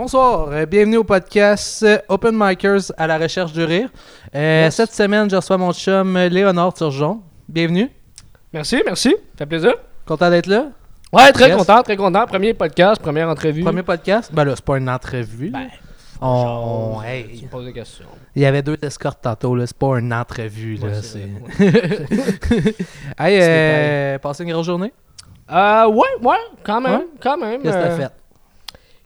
Bonsoir, euh, bienvenue au podcast euh, Open Micers à la recherche du rire. Euh, Yes. Cette semaine, je reçois mon chum Léonard Turgeon. Bienvenue, Merci, merci. Ça fait plaisir. content d'être là? Ouais, très Yes. content, très content. Premier podcast, première entrevue. Premier podcast? Ben là, c'est pas une entrevue. Ben, On- hey, Tu me poses des questions. Il y avait deux escortes tantôt, là. C'est pas une entrevue, là. Ouais, c'est... c'est hey, passé une grosse journée? Euh, ouais, ouais, quand même, Ouais? quand même. Qu'est-ce que t'as fait?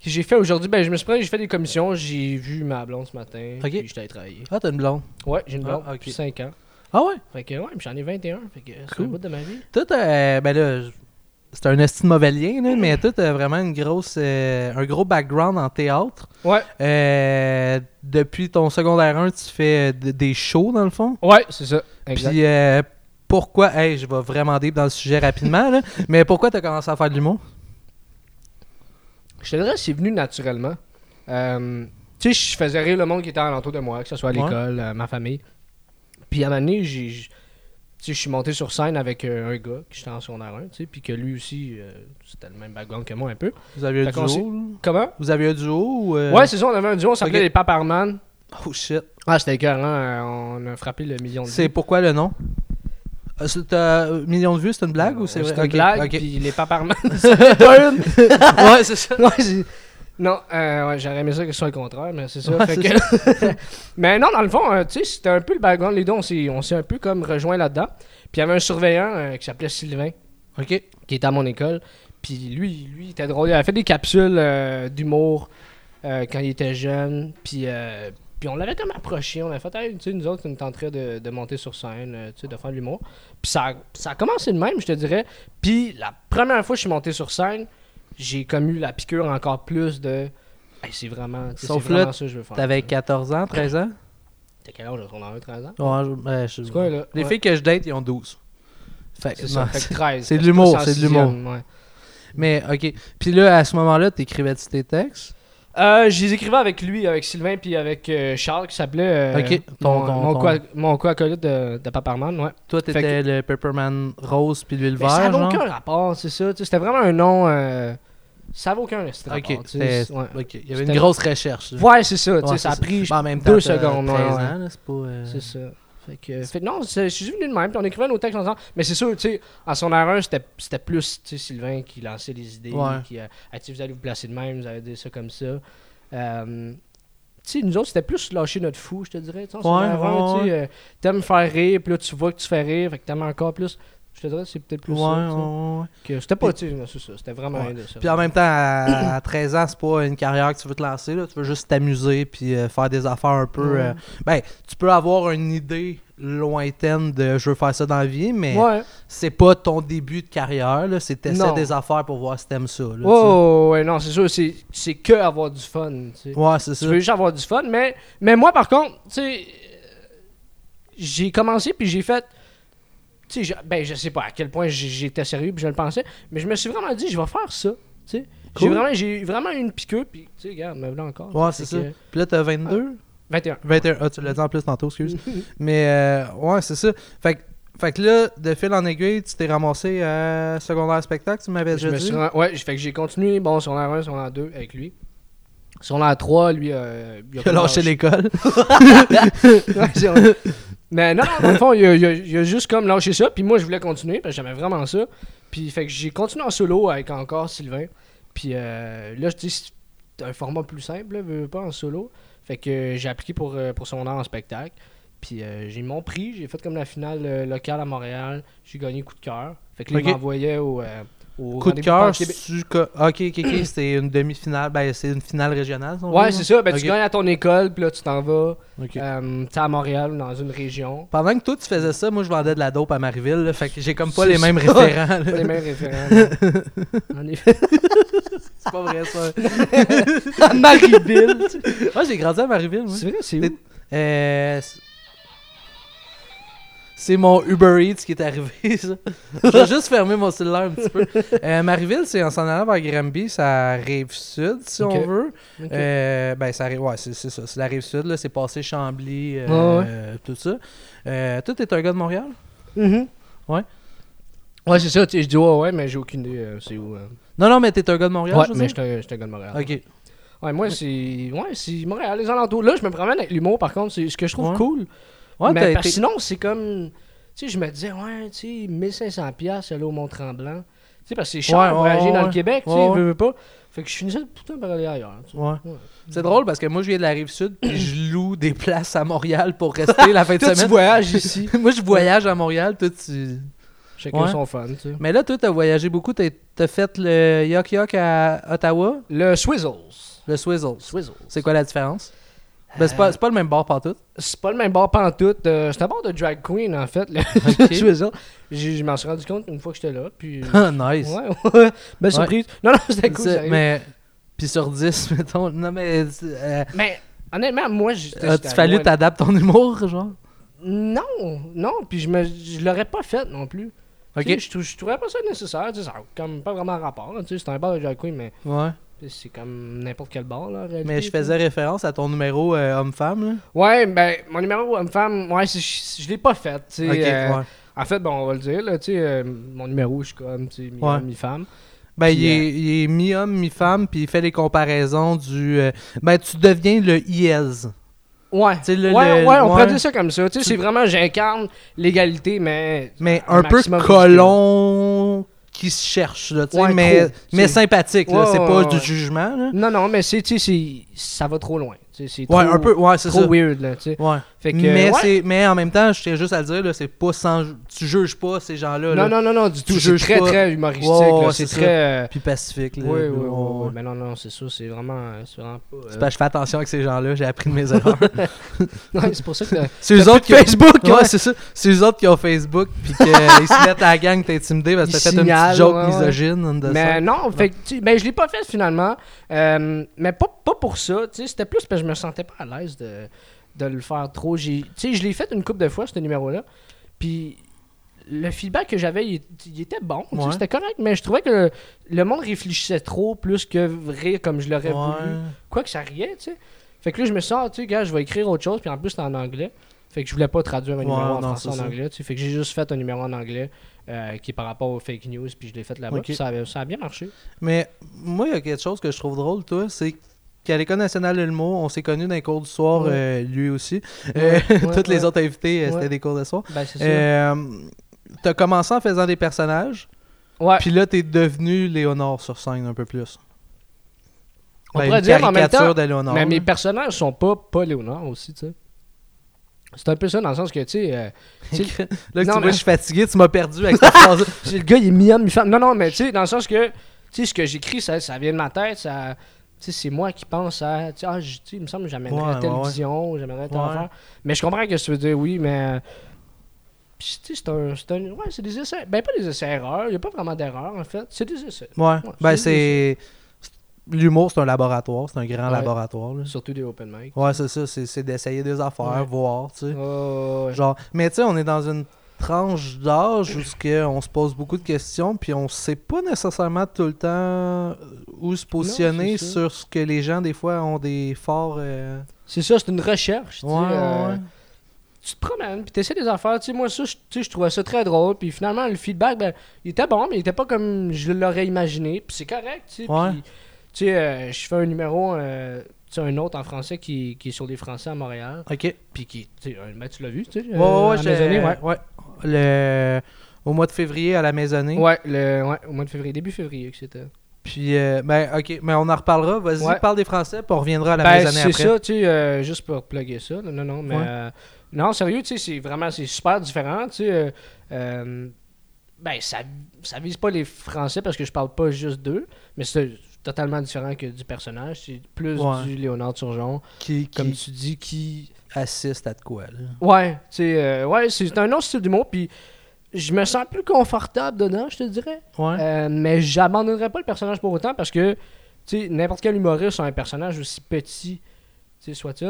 Que J'ai fait aujourd'hui, ben je me suis pris, j'ai fait des commissions, j'ai vu ma blonde ce matin, Ok. puis j'étais allé travailler. Ah, t'as une blonde? Ouais, j'ai une blonde Ah, ok. depuis 5 ans. Ah ouais? Fait que ouais, puis j'en ai 21, fait que c'est Cool. un bout de ma vie. Toi, t'as- ben là, c'est un esti de mauvais lien, là, mais toi, t'as vraiment une grosse, euh, un gros background en théâtre. Ouais, Euh, depuis ton secondaire 1, tu fais euh, d- des shows, dans le fond? ouais, c'est ça. Exact. Puis euh, pourquoi, hey, je vais vraiment deep dans le sujet rapidement, là, mais pourquoi t'as commencé à faire de l'humour? Je te dirais c'est venu naturellement. Euh, tu sais, je faisais rire le monde qui était alentour de moi, que ce soit à Ouais. l'école, euh, ma famille. Puis à un moment donné, j'ai- j'- tu sais, je suis monté sur scène avec euh, un gars qui j'étais en secondaire 1, tu sais, puis que lui aussi, c'était le même background que moi un peu. Vous aviez un duo? Comment? Vous aviez un duo ou... euh, Ouais, c'est ça, on avait un duo, on s'appelait Ok. les Paparman. Oh shit. Ah, c'était écœurant, euh, on a frappé le million de C'est pourquoi le nom? Euh, c'est- T'as un million de vues, c'est une blague ou c'est C'est vrai? une Ok, blague, puis les Paparman, c'est pas une. ouais, c'est ça. Ouais, non, euh, ouais, j'aurais aimé ça que ce soit le contraire, mais c'est ça. Ouais, fait c'est que- mais non, dans le fond, euh, tu sais, c'était un peu le background. Les deux, on s'est, un peu comme rejoint là-dedans. Puis il y avait un surveillant euh, qui s'appelait Sylvain, Ok. qui était à mon école. Puis lui, lui, il était drôle. Il avait fait des capsules euh, d'humour euh, quand il était jeune. Puis, euh, puis on l'avait comme approché. On a fait, hey, tu sais, nous autres, on tenterait de, de monter sur scène, euh, tu sais, de faire de l'humour. Puis ça, a- ça a commencé de même, je te dirais. Puis la première fois que je suis monté sur scène, j'ai comme eu la piqûre encore plus de. Hey, c'est vraiment, Sauf c'est là, vraiment ça que je veux faire. T'avais 14 ans, 13 ans? T'as quel âge? On a 13 ans? Ouais, je- ben, je- quoi, là? Les Ouais. filles que je date, ils ont 12. Fait C'est ça, fait que 13. c'est de l'humour, c'est de l'humour. ouais. Mais, ok. Puis là, à ce moment-là, t'écrivais-tu tes textes? Euh, je les écrivais avec lui, avec Sylvain, puis avec euh, Charles, qui s'appelait. euh, ton- mon, ton- mon, ton- co- mon co-acolyte de, de Paparman, ouais. Toi, t'étais le Pepperman rose puis lui le Mais ça n'avait aucun rapport, c'est ça. C'était vraiment un nom. euh, ça n'avait aucun rapport. ouais. Il y avait une grosse recherche. là. Ouais, c'est ça. Ouais, ça a pris même temps, deux secondes. 13 ouais, ans, ouais. là, c'est pas... euh, C'est ça. Fait que, fait, non, je suis venu de même, puis on écrivait nos textes ensemble. Mais c'est sûr, tu sais, en son erreur, c'était plus tu sais, Sylvain qui lançait les idées, Ouais. qui, euh, Ah, vous allez vous placer de même, vous allez dire ça comme ça. Euh, tu sais, nous autres, c'était plus lâcher notre fou, je te dirais. tu Ouais, ouais, tu sais, euh, T'aimes faire rire, puis là, tu vois que tu fais rire, fait que t'aimes encore plus. Je te dirais, c'est peut-être plus Ouais, ça. tu ouais, ouais. que C'était pas, tu sais, c'est ça. C'était vraiment rien de ça. Puis en même temps, à, à 13 ans, c'est pas une carrière que tu veux te lancer. Là. Tu veux juste t'amuser puis euh, faire des affaires un peu... Euh, Ben, tu peux avoir une idée lointaine de « je veux faire ça dans la vie », mais c'est pas ton début de carrière. là. C'est Non. des affaires pour voir si t'aimes ça. Là, tu sais. Ouais, non, c'est sûr, c'est c'est que avoir du fun, tu. Ouais, c'est Tu ça. veux juste avoir du fun, mais, mais moi, par contre, tu sais, j'ai commencé, puis j'ai fait. Tu sais, je- ben, je sais pas à quel point j'étais sérieux, puis je le pensais, mais je me suis vraiment dit, je vais faire ça, tu sais. J'ai vraiment, j'ai vraiment eu une piqûre, puis, tu sais, regarde, me voilà encore. Ouais, c'est ça. que- Puis là, t'as 22? 21. 21. Ah, tu l'as dit en plus tantôt, excuse. Mais euh, ouais, c'est ça. Fait, que- fait que là, de fil en aiguille, tu t'es ramassé à secondaire spectacle, tu m'avais Je déjà me dit. suis ren- Ouais, fait que j'ai continué, bon, sur la 1, sur la 2 avec lui. Sur la 3, lui, euh, il a lâché l'école. Ouais. Mais non, dans le fond, il a, il a- il a juste comme lâché ça. Puis moi, je voulais continuer parce que j'aimais vraiment ça. Puis fait que j'ai continué en solo avec encore Sylvain. Puis euh, là, je dis, c'est un format plus simple, là, veux, pas en solo. Fait que j'ai appliqué pour, euh, pour son an en spectacle. Puis euh, j'ai mon prix. J'ai fait comme la finale euh, locale à Montréal. J'ai gagné coup de cœur. Fait que là, Ok. il m'envoyait au, euh, au Coup de cœur, tu... co- Ok, ok, ok, c'était une demi-finale. Ben, c'est une finale régionale, si Ouais, c'est ça. Ben, tu gagnes à ton école, puis là, tu t'en vas euh, à Montréal, dans une région. Pendant que toi, tu faisais ça, moi, je vendais de la dope à Marieville. là, fait que j'ai comme pas C'est les mêmes référents. Pas les mêmes référents. non. en effet. C'est pas vrai, ça. à Marieville. tu sais. Moi, j'ai grandi à Marieville. C'est vrai, c'est où? Euh, c'est- mon Uber Eats qui est arrivé, ça. Je vais juste fermer mon cellulaire un petit peu. Euh, Marieville, c'est en s'en allant vers Granby, ça rive sud, si on veut. Euh, ben, ça arrive, ouais, c'est c'est ça. C'est la rive sud, là. C'est passé Chambly, euh, Ouais, tout ça. Euh, toi, t'es un gars de Montréal? Mhm. Ouais. Ouais, c'est ça. Je dis ouais, ouais, mais j'ai aucune idée. c'est où. Non, non, mais t'es un gars de Montréal, Ouais, je mais j'étais j'étais un gars de Montréal. Ok. Ouais, moi, c'est. Ouais, c'est Montréal, les alentours. Là, je me promène avec l'humour, par contre, c'est ce que je trouve Ouais. cool. Ouais, mais parce sinon, c'est comme. Tu sais, je me disais, ouais, tu sais, 1500$ piastres, aller au Mont-Tremblant. Tu sais, parce que c'est cher ouais, voyager ouais, dans le Québec, tu sais, veux, veux pas. Fait que je finissais tout le temps par aller ailleurs. tu sais. Ouais. Ouais. C'est drôle parce que moi, je viens de la rive sud, puis je loue des places à Montréal pour rester la fin de Toi, tu semaine. voyages ici. moi, je voyage à Montréal, toi, tu. Chacun Ouais. son fun, tu sais. Mais là, toi, t'as voyagé beaucoup. T'as t'as fait le Yok Yok à Ottawa, Le Swizzles. le Swizzles. Swizzles. C'est quoi la différence? Ben, c'est pas, c'est pas le même bar partout. C'est pas le même bar pantoute. Euh, c'est un bar de drag queen, en fait, le Ok. Swizzle. J'ai- Je m'en suis rendu compte une fois que j'étais là. Puis. Ah, nice. Ouais, ouais. Belle surprise. Non, non, c'était cool. Mais. Puis sur 10, mettons. Non, mais. euh, Mais honnêtement, moi, j'étais. As-tu fallu t'adapter ton humour, genre? Non, non, puis je me je l'aurais pas fait non plus. Ok. Tu sais, Je, je trouvais pas ça nécessaire, tu sais, ça a comme pas vraiment rapport, tu sais, c'est un bar de drag queen, mais Ouais. C'est comme n'importe quel bar, là, réalité, Mais je faisais référence à ton numéro euh, homme-femme, là. Ouais, ben, mon numéro homme-femme, ouais, je, je l'ai pas fait, tu sais. Ok, euh, ouais. En fait, bon, on va le dire, là, tu sais, euh, mon numéro, je suis comme, tu sais, mi-homme, Ouais. mi-femme. Ben, Puis, il, est, il est mi-homme, mi-femme, puis il fait les comparaisons du. ben, tu deviens le IES. Ouais. Le- ouais, le- ouais, on pourrait dire ça comme ça. Tu sais, c'est vraiment, j'incarne l'égalité, mais. Mais Un peu colon qui se cherche, là, Ouais, mais, trop, mais sympathique. Ouais, c'est ouais, pas du jugement, là. Non, non, mais c'est, tu sais, c'est- ça va trop loin. C'est Ouais, un peu, ouais, c'est trop ça. weird, là, tu sais. Ouais. Fait que, mais, ouais. c'est, mais en même temps, je tiens juste à le dire, là, c'est pas sans. Tu juges pas ces gens-là, là. Non, non, non, non, du tout. Tu C'est très, pas. très humoristique. Là. c'est très. euh, Puis pacifique, là. Oui, oui, oui. Mais non, non, c'est ça. C'est vraiment, c'est vraiment pas. euh, que je fais attention avec ces gens-là, j'ai appris de mes erreurs. Ouais, c'est pour ça que. c'est eux autres qui de Facebook, Ouais, c'est ça. C'est eux autres qui ont Facebook, puis qu'ils se mettent à la gang, t'es intimidé parce que t'as fait une petite joke misogyne. Mais non, fait sais, ben, je l'ai pas fait finalement. Euh, mais pas, pas pour ça. tu sais, C'était plus parce que je me sentais pas à l'aise de, de le faire trop. J'ai- Tu sais, je l'ai fait une couple de fois, ce numéro-là. Puis le feedback que j'avais, il, il était bon. Ouais. C'était correct, mais je trouvais que le, le monde réfléchissait trop plus que rire comme je l'aurais Ouais. voulu. Quoi que ça riait, tu sais. Fait que là, je me suis dit, ah, tu sais, gars, je vais écrire autre chose, puis en plus, c'est en anglais. Fait que je voulais pas traduire un Ouais, numéro en non, français en ça. anglais, tu sais. Fait que j'ai juste fait un numéro en anglais euh, qui est par rapport aux fake news, puis je l'ai fait là-bas. Ça, a- ça a bien marché. Mais moi, il y a quelque chose que je trouve drôle, toi, c'est qu'à l'École nationale de l'humour, on s'est connus dans les cours du soir, Ouais. euh, lui aussi. Ouais, Euh, ouais, Toutes les autres invités, euh, c'était des cours de soir. Ben. Euh, T'as commencé en faisant des personnages, ouais. puis là, t'es devenu Léonard sur scène un peu plus. On Ben, pourrait une dire, en même temps, de mais mes personnages sont pas, pas Léonard aussi, tu sais. C'est un peu ça dans le sens que, tu sais, euh, tu Là, que Non, tu vois, je suis fatigué, tu m'as perdu avec cette phrase le gars, il est mi-homme, mi-femme. Non, non, mais tu sais, dans le sens que, tu sais, ce que j'écris, ça, ça vient de ma tête, ça. C'est moi qui pense à. Tu sais, ah, je- il me semble que j'amènerais Ouais, telle ouais, vision, j'amènerais telle affaire. Mais je comprends que tu veux dire, oui, mais. tu sais, c'est un, c'est un. Ouais, c'est des essais. Ben, pas des essais-erreurs. Il n'y a pas vraiment d'erreurs, en fait. C'est des essais. Ouais, ben c'est-. L'humour, c'est un laboratoire, c'est un grand Ouais. laboratoire. là. Surtout des open mic. Ouais, c'est ça, c'est c'est d'essayer des affaires, Ouais. voir, tu sais. Oh, ouais. Genre, mais tu sais, on est dans une tranche d'âge où ce que on se pose beaucoup de questions, puis on sait pas nécessairement tout le temps euh, où se positionner sur ce que les gens, des fois, ont des forts... euh, C'est ça, c'est une recherche. tu euh, ouais. tu te promènes, puis tu essaies des affaires. Tu sais, moi, ça, je, je trouvais ça très drôle. Puis finalement, le feedback, ben, il était bon, mais il était pas comme je l'aurais imaginé. Puis c'est correct, tu sais. Ouais. Puis, tu sais, euh, je fais un numéro, euh, tu un autre en français qui, qui est sur les Français à Montréal. Ok. Puis qui, tu ben, tu l'as vu, tu sais. Ouais, euh, ouais, Maisonnée, ouais. ouais. Le... Au mois de février, à la maisonnée. Ouais, le, ouais, au mois de février, début février que c'était. Puis, euh, ben, ok, mais on en reparlera. Vas-y, Ouais. parle des Français, puis on reviendra à la Ben, maisonnée c'est après. ça, tu sais, euh, juste pour plugger ça. Non, non, mais. Ouais. euh, non, sérieux, tu sais, c'est vraiment, c'est super différent, tu sais. ben, ça, ça vise pas les Français parce que je parle pas juste d'eux, mais c'est totalement différent que du personnage. C'est plus Ouais. du Léonard Turgeon, Qui, qui comme tu dis, qui. assiste à de quoi, là. Ouais, euh, ouais, c'est un autre style d'humour, puis je me sens plus confortable dedans, je te dirais. Ouais. Euh, mais j'abandonnerai pas le personnage pour autant parce que, tu sais, n'importe quel humoriste a un personnage aussi petit, tu sais, soit-il.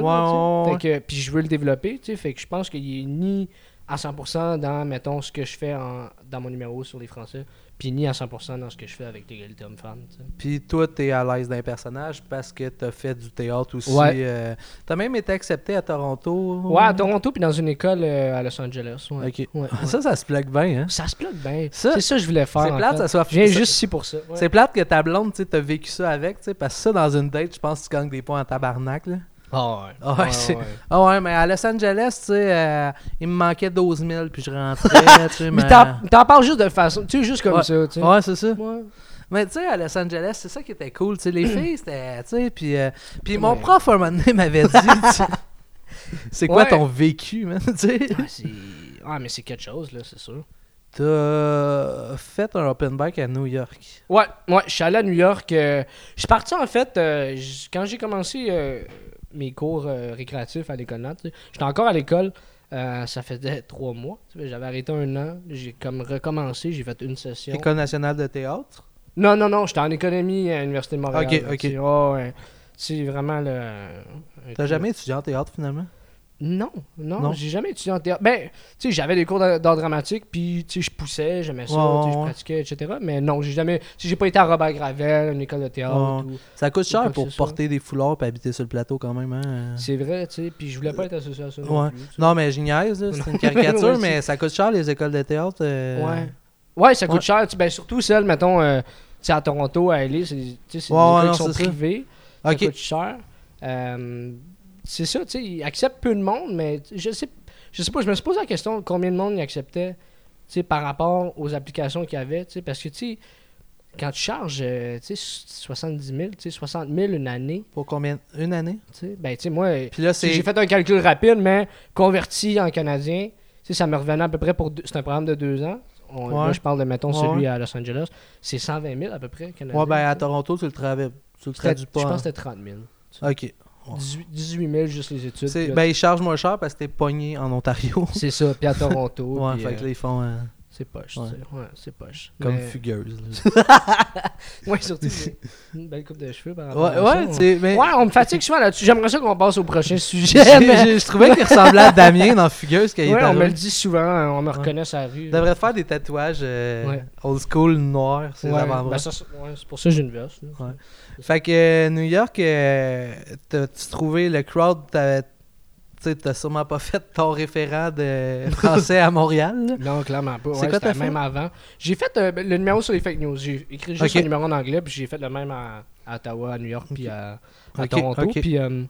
Puis je veux le développer, tu sais, fait que je pense qu'il est ni à 100% dans, mettons, ce que je fais en- dans mon numéro sur les Français, puis ni à 100% dans ce que je fais avec l'égalité homme-femme. Puis toi, t'es à l'aise d'un personnage parce que t'as fait du théâtre aussi. Ouais. euh, t'as même été accepté à Toronto. Ouais, à Toronto, puis dans une école euh, à Los Angeles. Ouais. Ok. Ouais, ouais. Ça, ça se plaque bien, hein? Ça se plug bien. C'est ça que je voulais faire. C'est plate, fait. ça soit ça- juste ici pour ça. C'est plate que ta blonde, tu t'as vécu ça avec, tu sais, parce que ça, dans une date, je pense que tu gagnes des points en tabarnak, là. Ah ouais. Ah ouais, c'est- ouais. Ah ouais, mais à Los Angeles, tu sais, euh, il me manquait 12 000, puis je rentrais, tu sais, Mais t'en t'en parles juste de façon. Tu sais, juste comme Ouais. ça. Tu sais. Ouais, c'est ça. Ouais. Mais tu sais, à Los Angeles, c'est ça qui était cool, tu sais, les filles, c'était, tu sais, puis... euh, puis mon Ouais. prof, un moment donné, m'avait dit, tu sais, c'est quoi Ouais. ton vécu, man, tu sais? Ah, c'est... ah, mais c'est quelque chose, là, c'est sûr. T'as fait un open bike à New York. Ouais, ouais, je suis allé à New York. euh, je suis parti, en fait, euh, j- quand j'ai commencé euh, mes cours euh, récréatifs à l'école sais, j'étais encore à l'école. euh, ça faisait trois mois. J'avais arrêté un an. J'ai comme recommencé. J'ai fait une session. École nationale de théâtre? Non, non, non. J'étais en économie à l'Université de Montréal. Ok, là, ok. ouais. C'est vraiment le. un T'as jamais étudié en théâtre, finalement? Non, non, Non? j'ai jamais étudié en théâtre. Ben, tu sais, j'avais des cours d'art dramatique, puis tu sais, je poussais, j'aimais ça, Ouais, ouais, je pratiquais, etc. Mais non, j'ai jamais. sais, J'ai pas été à Robert Gravel, une école de théâtre. Ouais. ou- Ça coûte cher pour soit. porter des foulards et habiter sur le plateau quand même, hein? C'est vrai, tu sais, puis je voulais pas être associé à ça. Non, plus. Non, mais je niaise, c'est une caricature, mais ça coûte cher les écoles de théâtre. euh, Ouais. Ouais, ça coûte cher. tu- Ben, surtout celle, mettons, euh, tu sais, à Toronto, à LA, c'est des écoles qui sont privées. Ça coûte cher. Euh, c'est ça, tu sais, ils acceptent peu de monde, mais je sais, je sais pas, je me suis posé la question combien de monde ils acceptaient, tu sais, par rapport aux applications qu'il y avait, tu sais, parce que, tu sais, quand tu charges, euh, tu sais, 70 000, tu sais, 60 000 une année, Pour combien? Une année? Tu sais, ben, tu sais, moi, j'ai fait un calcul rapide, mais converti en canadien, tu sais, ça me revenait à peu près pour. deux- C'est un programme de deux ans. On- Ouais. Là, je parle de, mettons, Ouais, celui à Los Angeles. C'est 120 000 à peu près, canadien. Ouais, ben à. Toronto, tu le traduis, tu le traduis pas. Je pense en- que c'était 30 000. Ok. 18, 18 000 juste les études. Là, Ben, ils chargent moins cher parce que t'es pogné en Ontario. C'est ça, puis à Toronto. ouais, puis, fait euh, que là, ils font euh, c'est poche, Ouais. tu sais. Ouais, c'est poche. comme Mais- fugueuse. Ouais, surtout une belle coupe de cheveux par rapport ouais, ouais, tu mais. Ouais, on me fatigue souvent là-dessus. J'aimerais ça qu'on passe au prochain sujet. Mais- Je trouvais qu'il ressemblait à Damien dans Fugueuse quand il Ouais, était on me le dit souvent, hein, on me Ouais. reconnaît la rue. Il devrait faire des tatouages euh, old school noirs, avant-bras. ben c'est pour ça que j'ai une veste. Fait que euh, New York, euh, t'as-tu trouvé le crowd, tu t'as sûrement pas fait ton référent de français à Montréal. là? Non, clairement pas. C'est Ouais, quoi t'as fait? même avant. J'ai fait euh, le numéro sur les fake news. J'ai écrit juste un numéro en anglais, puis j'ai fait le même à, à Ottawa, à New York, puis à, Toronto. Puis euh,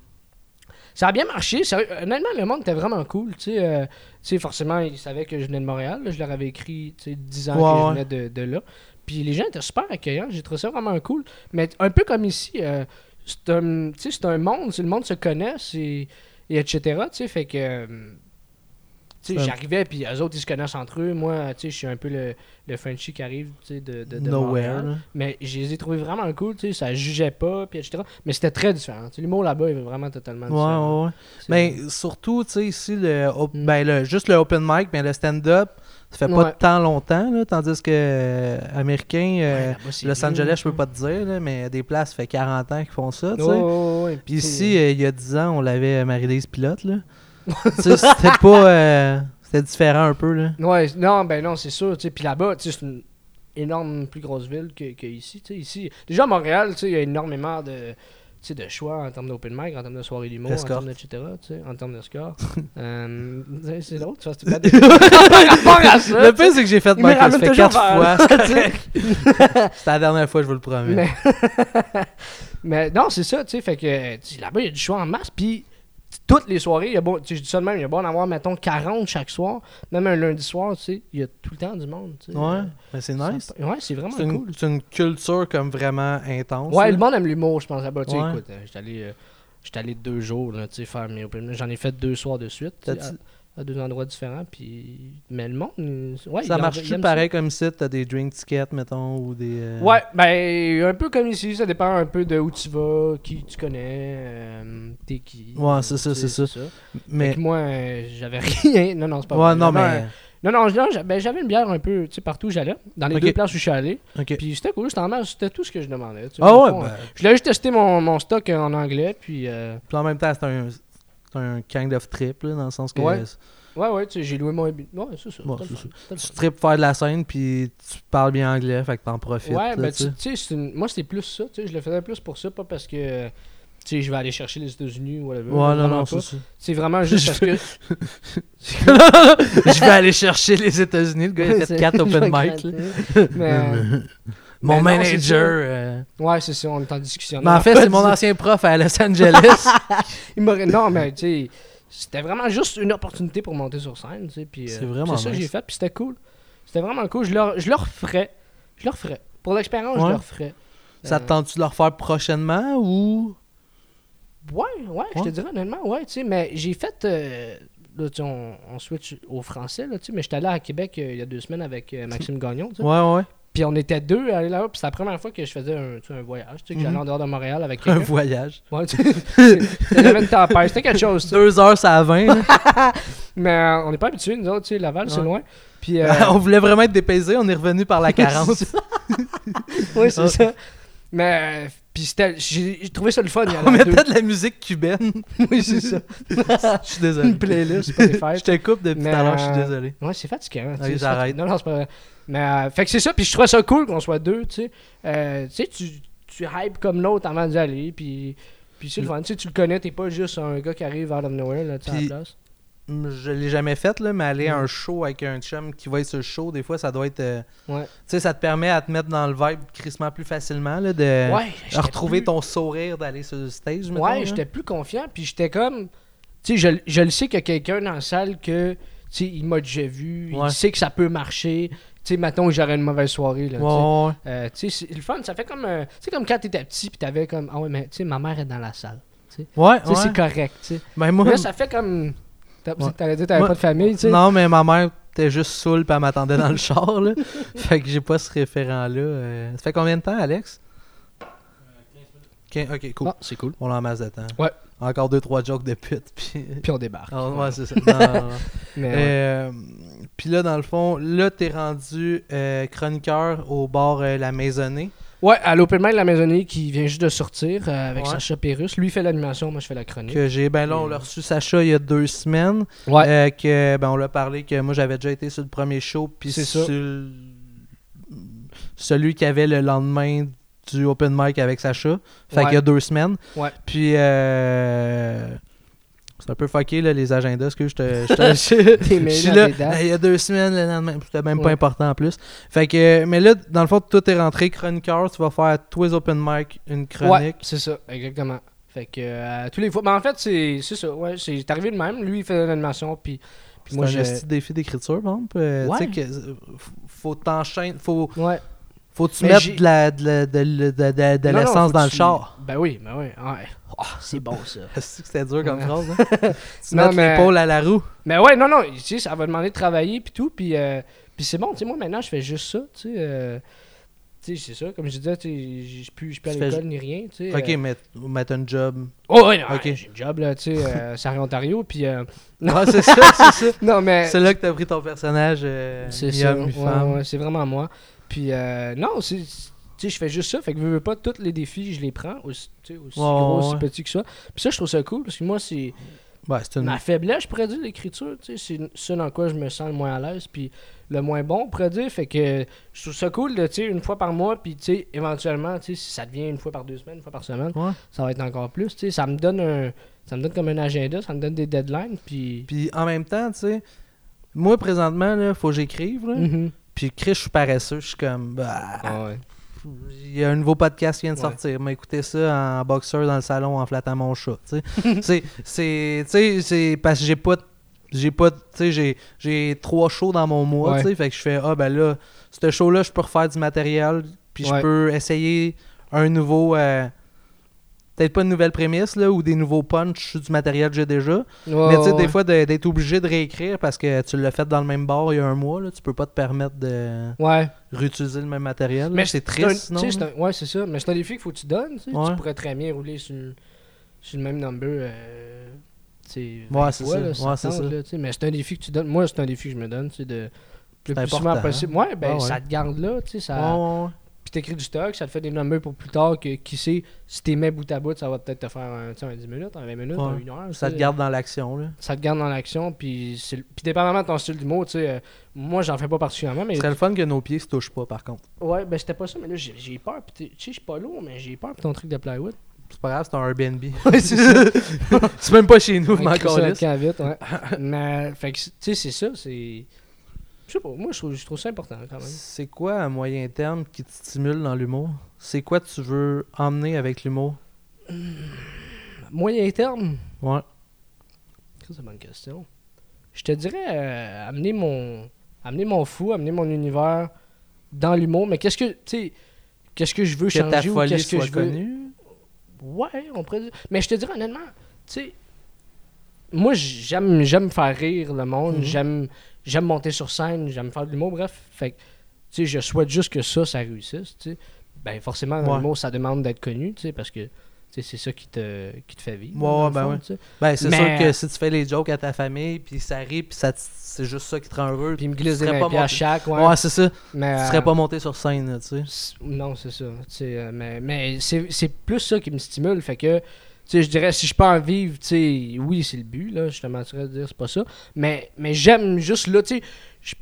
ça a bien marché. Sérieux, honnêtement, le monde était vraiment cool. Tu sais, euh, forcément, ils savaient que je venais de Montréal. là. Je leur avais écrit tu sais, 10 ans que je venais de, de là. Puis les gens étaient super accueillants. J'ai trouvé ça vraiment cool. Mais un peu comme ici, euh, c'est un, un monde. Le monde se connaît, et etc. Fait que. Euh, sais, Ouais. j'arrivais, puis eux autres, ils se connaissent entre eux. Moi, tu sais, je suis un peu le, le Frenchie qui arrive, tu sais, de, de, de Nowhere. Montréal. Mais je les ai trouvés vraiment cool, tu sais, ça jugeait pas, puis etc. Mais c'était très différent. Tu sais, L'humour là-bas est vraiment totalement Ouais, différent. ouais, Mais surtout, tu sais, ici, le, op- Mm. ben, le- juste le open mic, mais le stand-up, ça fait pas tant longtemps, là, tandis que euh, américain, euh, Los Angeles, je peux ça. pas te dire, là, mais des places, ça fait 40 ans qu'ils font ça, tu sais. Puis puis ici, euh, il y a 10 ans, on l'avait Marie-Lise Pilote, là. C'était pas... euh, c'était différent un peu, là. Ouais, non, ben non, c'est sûr. Puis là-bas, c'est une énorme plus grosse ville que, que ici. Ici, déjà à Montréal, il y a énormément de, de choix en termes d'open mic, en termes de soirée d'humour, en termes de etc. En termes de score. euh, c'est drôle, tu vois, c'est pas. Le pire, c'est que j'ai fait me ça fait toujours 4 fois. c'est la dernière fois, je vous le promets. Mais, mais non, c'est ça, tu sais, fait que sais, là-bas, il y a du choix en masse, puis toutes les soirées, il y a sais, je dis ça de même, il y a en avoir, mettons, 40 chaque soir, même un lundi soir, tu sais, il y a tout le temps du monde, tu sais. Ouais, mais c'est nice. Ouais, c'est vraiment une, cool. c'est une culture comme vraiment intense. Ouais, là. le monde aime l'humour, je pense, là-bas, tu sais, Ouais. écoute, euh, j'étais allé... euh, J'étais allé deux jours, là, tu sais, faire mes. J'en ai fait deux soirs de suite, à, deux endroits différents, puis... Mais le monde, euh, ouais, ça il en- marche il tu aime pareil comme si t'as des drink tickets, mettons, ou des... euh, Ouais, ben, un peu comme ici, ça dépend un peu de où tu vas, qui tu connais, euh, t'es qui. Ouais, c'est ça, c'est ça. Mais Mais... moi, euh, j'avais rien. Non, non, c'est pas Ouais, vrai. non, mais... Non, non, ben, j'avais une bière un peu, tu sais, partout où j'allais. Dans les deux places où je suis allé. Puis c'était cool, c'était en c'était tout ce que je demandais. tu sais, Ah ouais, fond, ben, Je voulais juste tester mon, mon stock en anglais, puis. euh, puis en même temps, c'est un, c'est un kind of trip, là, dans le sens que Ouais. Ouais, ouais, tu sais, j'ai loué mon. Ouais, c'est ça. Ouais, Tu tripes faire de la scène, puis tu parles bien anglais, fait que t'en profites. Ouais, là, ben tu sais. une- moi c'était plus ça, tu sais, je le faisais plus pour ça, pas parce que tu sais, je vais aller chercher les États-Unis ou whatever. Ouais, non, non, c'est ça. C'est vraiment juste Je parce que. je vais aller chercher les États-Unis. Le gars, il a fait C'est- 4 je open mic. Mais, Mon Ben non, manager. euh, ouais, c'est ça, on est en discussion. Mais en fait, c'est mon ancien prof à Los Angeles. Il m'aurait- Non, mais tu sais, c'était vraiment juste une opportunité pour monter sur scène, tu sais. Puis, C'est euh, vraiment C'est ça que j'ai fait, puis c'était cool. C'était vraiment cool. Je le, je le referais. Je le referais. Pour l'expérience, je Ouais. le referais. Ça te Euh, tente-tu de le refaire prochainement ou? Ouais, ouais, je te dirais honnêtement, ouais, tu sais, mais j'ai fait. euh, là, tu sais, on, on switch au français, là, tu sais, mais j'étais allé à Québec euh, il y a deux semaines avec euh, Maxime Gagnon, tu sais. Ouais, ouais. Puis on était deux à aller là-bas, puis c'est la première fois que je faisais un, tu sais, un voyage, tu sais, que j'allais Mhm. en dehors de Montréal avec Un quelqu'un. voyage. Ouais, tu sais, c'était une tempête, c'était quelque chose. Deux heures, ça à 20. là. Mais euh, on n'est pas habitués, nous autres, tu sais, Laval, c'est Ouais. loin. Puis, euh, on voulait vraiment être dépaysé, on est revenu par la 40. oui, c'est Ah. ça. Mais, euh, puis c'était, j'ai j'ai trouvé ça le fun, il y en on a deux. mettait de la musique cubaine. Oui, c'est ça. Je suis désolé. Une playlist, pas des Je fêtes. te coupe depuis tout Mais, à l'heure, je suis euh, désolé. Ouais, c'est fatigant. tu c'est j'arrête. fatigant. Non, non, c'est pas vrai. Mais, euh, fait que c'est ça, puis je trouvais ça cool qu'on soit deux, tu sais. Euh, tu sais, tu, hype comme l'autre avant d'y aller, puis, puis c'est le fun. Tu sais, tu le connais, t'es pas juste un gars qui arrive out of nowhere, là, tu sais, à Puis- la place. Je l'ai jamais fait, là, mais aller à un show avec un chum qui va être sur le show, des fois, ça doit être. euh, Ouais. Tu sais, ça te permet à te mettre dans le vibe crissement plus facilement, là, de ouais, retrouver plus- ton sourire d'aller sur le stage. mettons, Ouais, j'étais plus confiant, puis j'étais comme. Tu sais, je, je le sais qu'il y a quelqu'un dans la salle que. Tu sais, il m'a déjà vu, Ouais. il sait que ça peut marcher. Tu sais, mettons, j'aurais une mauvaise soirée, là. tu sais. Ouais, ouais. Euh, tu sais, c'est le fun, ça fait comme. euh, tu sais, comme quand t'étais petit, puis t'avais comme. Ah ouais, mais tu sais, ma mère est dans la salle. Ouais, Tu sais, ouais. c'est correct, tu sais. Ben, moi, Là, ça fait comme. Ouais. T'allais dire que t'avais Moi- pas de famille, tu sais. Non, mais ma mère était juste saoule puis elle m'attendait dans le char. Là. fait que j'ai pas ce référent-là. euh. Ça fait combien de temps, Alex? Quin- Ok, cool. Ah, c'est cool. On en masse de temps. Ouais. Encore deux, trois jokes de pute. Puis... Puis on débarque. Ah, ouais, c'est ça. Non, non, non. Mais, ouais. Euh, Puis là, dans le fond, là, t'es rendu euh, chroniqueur au bar euh, La Maisonnée. Ouais, à l'Open Mic de la Maisonnée qui vient juste de sortir euh, avec Ouais. Sacha Pérus. Lui fait l'animation, moi je fais la chronique. Que j'ai, ben là, on l'a reçu Sacha il y a deux semaines. Ouais. Que, ben, on l'a parlé que moi, j'avais déjà été sur le premier show. Puis C'est ça. sur le- celui qui avait le lendemain du open mic avec Sacha. Fait Ouais. qu'il y a deux semaines. Ouais. Puis, euh, c'est un peu fucké, là, les agendas. Est-ce que je te. je te- je- je suis là, il y a deux semaines, le lendemain. C'était même pas important en plus. Fait que, mais là, dans le fond, tout est rentré. Chroniqueur, tu vas faire tous les open mic une Ouais, chronique. c'est ça, exactement. Fait que euh, tous les fois. Mais en fait, c'est ça. Ouais, c'est arrivé de même. Lui, il fait l'animation, puis, puis moi, un je. défi d'écriture, par exemple. Euh, Ouais. Tu sais, que, euh, faut t'enchaîner. Faut, Ouais. Faut tu Mais mettre j'ai- de la- de la- de la- de- de- de- de Non, non, l'essence faut dans que le tu- char. Ben oui, ben oui. Ouais. Oh, c'est bon ça. Est-ce que c'était dur comme phrase? Hein? tu Non, mets mais- l'épaule à la roue. Mais ouais, non, non, tu sais, ça va demander de travailler puis tout, puis, euh, puis c'est bon, tu sais, moi maintenant je fais juste ça, tu sais, euh, tu sais, c'est ça, comme je disais, tu sais, je suis plus, je suis plus à Tu fais l'école ni rien, tu sais. Ok, euh. mais mettre un job. Oh ouais, non, Ok. ouais, j'ai un job là, tu sais, euh, Ontario, puis euh, Ah, c'est ça, c'est ça. non mais C'est là que t'as pris ton personnage. Euh, c'est mi-homme, ça, mi-femme. ouais, ouais, c'est vraiment moi. Puis euh, non, c'est, tu sais, je fais juste ça, fait que veux, veux pas tous les défis, je les prends, aussi, aussi Ouais, gros, ouais, aussi petit que ça. Puis ça, je trouve ça cool parce que moi c'est Ouais, c'est une. Ma faiblesse, je pourrais dire, l'écriture, tu sais, c'est ce dans quoi je me sens le moins à l'aise, puis le moins bon, on pourrait dire. Fait que je trouve ça cool de, tu sais, une fois par mois, puis, tu sais, éventuellement, tu sais, si ça devient une fois par deux semaines, une fois par semaine, ça va être encore plus, tu sais. Ça me donne un. Ça me donne comme un agenda, ça me donne des deadlines, puis. Puis en même temps, tu sais, moi présentement, là, faut que j'écrive. là. Mhm. Puis Chris, je suis paresseux. Je suis comme. Bah, Ah ouais. Il y a un nouveau podcast qui vient de Ouais. sortir. M'a écouté ça en boxeur dans le salon en flattant mon chat. tu sais. c'est, c'est, c'est parce que j'ai pas, j'ai pas, tu sais, j'ai, j'ai trois shows dans mon mois. Ouais. tu sais, Fait que je fais ah ben là, ce show-là, je peux refaire du matériel, puis je peux essayer un nouveau. euh, Peut-être pas une nouvelle prémisse là, ou des nouveaux punchs du matériel que j'ai déjà. Ouais, Mais tu sais, ouais, des fois, d'être obligé de réécrire parce que tu l'as fait dans le même bar il y a un mois, là, tu peux pas te permettre de Ouais. réutiliser le même matériel. Mais c'est triste, non? un- Ouais, c'est ça. Mais c'est un défi qu'il faut que tu donnes, tu pourrais très bien rouler sur, le- sur le même number. Euh, Ouais, 20 c'est ça. là, ça là. Mais c'est un défi que tu donnes. Moi, c'est un défi que je me donne, de le plus important, souvent possible. Ouais, ben ouais. ça te garde là, tu sais. Ça... Ouais, ouais, ouais. Puis t'écris du stock, ça te fait des numbers pour plus tard, que qui sait, si t'es mets bout à bout, ça va peut-être te faire un, tu sais, un 10 minutes, un 20 minutes, Ouais. un 1 heure. Ça te garde dans l'action, là. Ça te garde dans l'action, puis c'est le- puis dépendamment de ton style d'humour, tu sais, euh, moi j'en fais pas particulièrement, mais Ce serait le fun que nos pieds se touchent pas, par contre. ouais, ben c'était pas ça, mais là j'ai j'ai peur, puis tu sais, je suis pas lourd, mais j'ai peur pour ton truc de plywood. C'est pas grave, c'est un Airbnb. Ouais, c'est ça. c'est même pas chez nous, le camp vite, ouais. mais, fait que, tu sais, c'est ça, c'est. Je sais pas, moi je trouve, je trouve ça important quand même. C'est quoi à moyen terme qui te stimule dans l'humour? C'est quoi tu veux emmener avec l'humour? Moyen terme, Ouais. Ça, c'est une bonne question. Je te dirais euh, amener mon amener mon fou, amener mon univers dans l'humour, mais qu'est-ce que tu sais qu'est-ce que je veux Que ta changer ou folie qu'est-ce que je veux connue? Ouais, on pourrait dire. Mais je te dirais honnêtement, tu sais moi j'aime j'aime faire rire le monde, Mhm. j'aime j'aime monter sur scène, j'aime faire de l'humour, bref, fait que tu sais je souhaite juste que ça ça réussisse, tu sais. Ben forcément dans Ouais. l'humour ça demande d'être connu, tu sais parce que c'est ça qui te, qui te fait vivre. Ouais, ben ouais. Ben, c'est Mais- sûr que si tu fais les jokes à ta famille, puis ça rit, puis ça c'est juste ça qui te rend heureux. Puis me tu glisse des serais 20 pas à monté- chaque, ouais. Ouais, c'est ça. mais, Tu euh, serais pas monté sur scène, tu sais. Non, c'est ça. euh, mais mais c'est plus ça qui me stimule. Fait que, sais, je dirais, si je peux en vivre, tu sais, oui, c'est le but, là. Je te mentirais de dire, c'est pas ça. Mais, mais j'aime juste là, tu sais, je-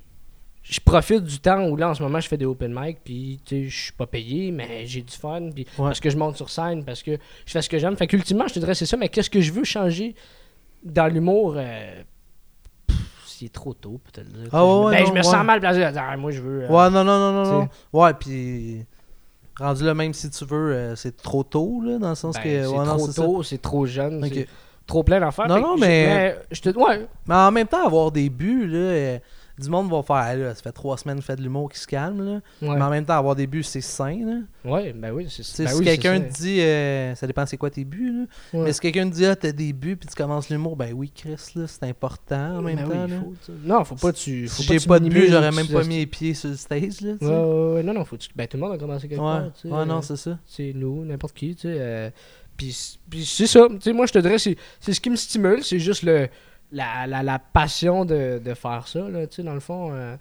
je profite du temps où là, en ce moment, je fais des open mic, puis, tu sais, je suis pas payé, mais j'ai du fun, puis parce que je monte sur scène, parce que je fais ce que j'aime. Fait qu'ultimement, je te dirais, c'est ça. Mais qu'est-ce que je veux changer dans l'humour euh, C'est trop tôt, peut-être. Ah ouais, ben, je me ouais. sens mal placé à dire, Ah, moi, je veux. euh, Ouais, non, non, non, non, non. Ouais, puis rendu là, même si tu veux, euh, c'est trop tôt, là, dans le sens Ben, que. c'est ouais, trop tôt, c'est trop jeune, trop plein d'affaires. Non, non, mais- je te ouais, Mais en même temps, avoir des buts, là, euh, du monde va faire, là, ça fait trois semaines fais de l'humour qui se calme, là. ouais, Mais en même temps, avoir des buts, c'est sain, là. ouais, ben oui, c'est ben si oui, quelqu'un te dit, euh, ça dépend c'est quoi tes buts, là. Ouais. Mais si quelqu'un te dit, ah, t'as des buts, puis tu commences l'humour, ben oui, Chris, là, c'est important en même Ben temps, là. faut, tu sais. non, faut pas tu faut Si j'ai pas de minimises but, ou j'aurais même pas mis les pieds sur le stage, là, Ouais, ouais, non, non, faut tu... Ben, tout le monde a commencé quelque part, Ouais, tu sais. ouais, non, c'est ça. c'est nous, n'importe qui, tu sais. euh, puis puis c'est ça, tu sais, moi, je te dirais, c'est ce qui me stimule, c'est juste le, la, la, la passion de, de faire ça, là, tu sais, dans le fond. euh,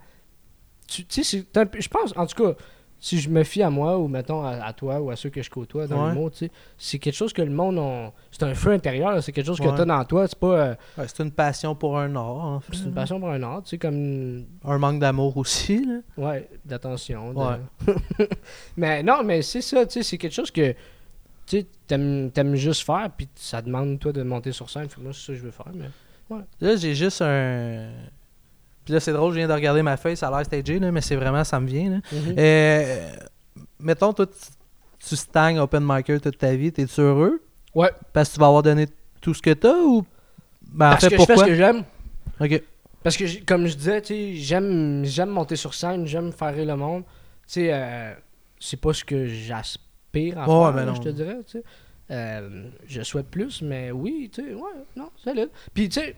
tu sais, je pense, en tout cas, si je me fie à moi, ou mettons à, à toi, ou à ceux que je côtoie dans Ouais. le mot, tu sais, c'est quelque chose que le monde, ont- c'est un feu intérieur, c'est quelque chose que tu as dans toi, c'est pas... euh, Ouais, c'est une passion pour un art, en fait. c'est une passion pour un art, tu sais, comme Un manque d'amour aussi, là. Ouais, d'attention. de- mais non, mais c'est ça, tu sais, c'est quelque chose que tu sais, t'aimes t'aimes juste faire, puis ça demande, toi, de monter sur scène. Que moi, c'est ça que je veux faire. Mais... Là, j'ai juste un. Puis là, c'est drôle, je viens de regarder ma feuille, ça a l'air stagé, là, mais c'est vraiment, ça me vient, là. Mhm. Euh, mettons, toi, tu, stagnes open micer toute ta vie, t'es-tu heureux? Ouais. Parce que tu vas avoir donné tout ce que t'as ou. Ben, en Parce fait, que pourquoi? je fais ce que j'aime. Ok. Parce que, comme je disais, j'aime j'aime monter sur scène, j'aime faire le monde. Tu sais, euh, c'est pas ce que j'aspire à Ouais, faire, ben là, je te dirais, tu sais. Euh, je souhaite plus, mais oui, tu sais, ouais, non, solide. Puis, tu sais,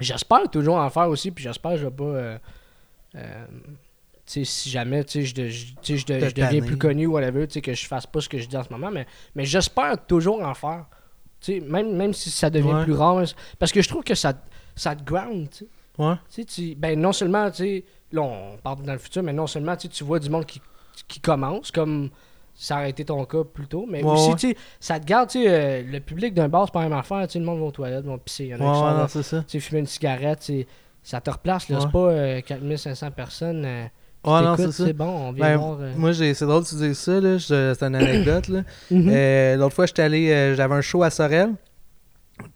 j'espère toujours en faire aussi, puis j'espère que je vais pas... euh, euh, tu sais, si jamais, tu sais, je, de- je- je, de- je deviens plus connu, whatever, tu sais, que je fasse pas ce que je dis en ce moment, mais, mais j'espère toujours en faire. Tu sais, même, même si ça devient Ouais. plus rare, parce que je trouve que ça, ça te ground, tu sais. Ouais. Tu ben non seulement, tu sais, là on parle dans le futur, mais non seulement tu sais, tu vois du monde qui, qui commence, comme ça aurait été ton cas plus tôt, mais Ouais, aussi, ouais. tu sais, ça te garde, tu sais, euh, le public d'un bar, c'est pas la même affaire, tu sais, le monde va aux toilettes, vont pisser, il y en a Ouais, qui ouais, sont là, non, c'est ça. tu sais, fumer une cigarette, ça te replace, là, c'est pas euh, 4500 personnes euh, qui Ouais, non, c'est ça. bon, on vient Ben, voir... euh, Moi, j'ai- c'est drôle que tu dises ça, là. C'est une anecdote, là. mhm. Euh, L'autre fois, j'étais allé, euh, j'avais un show à Sorel.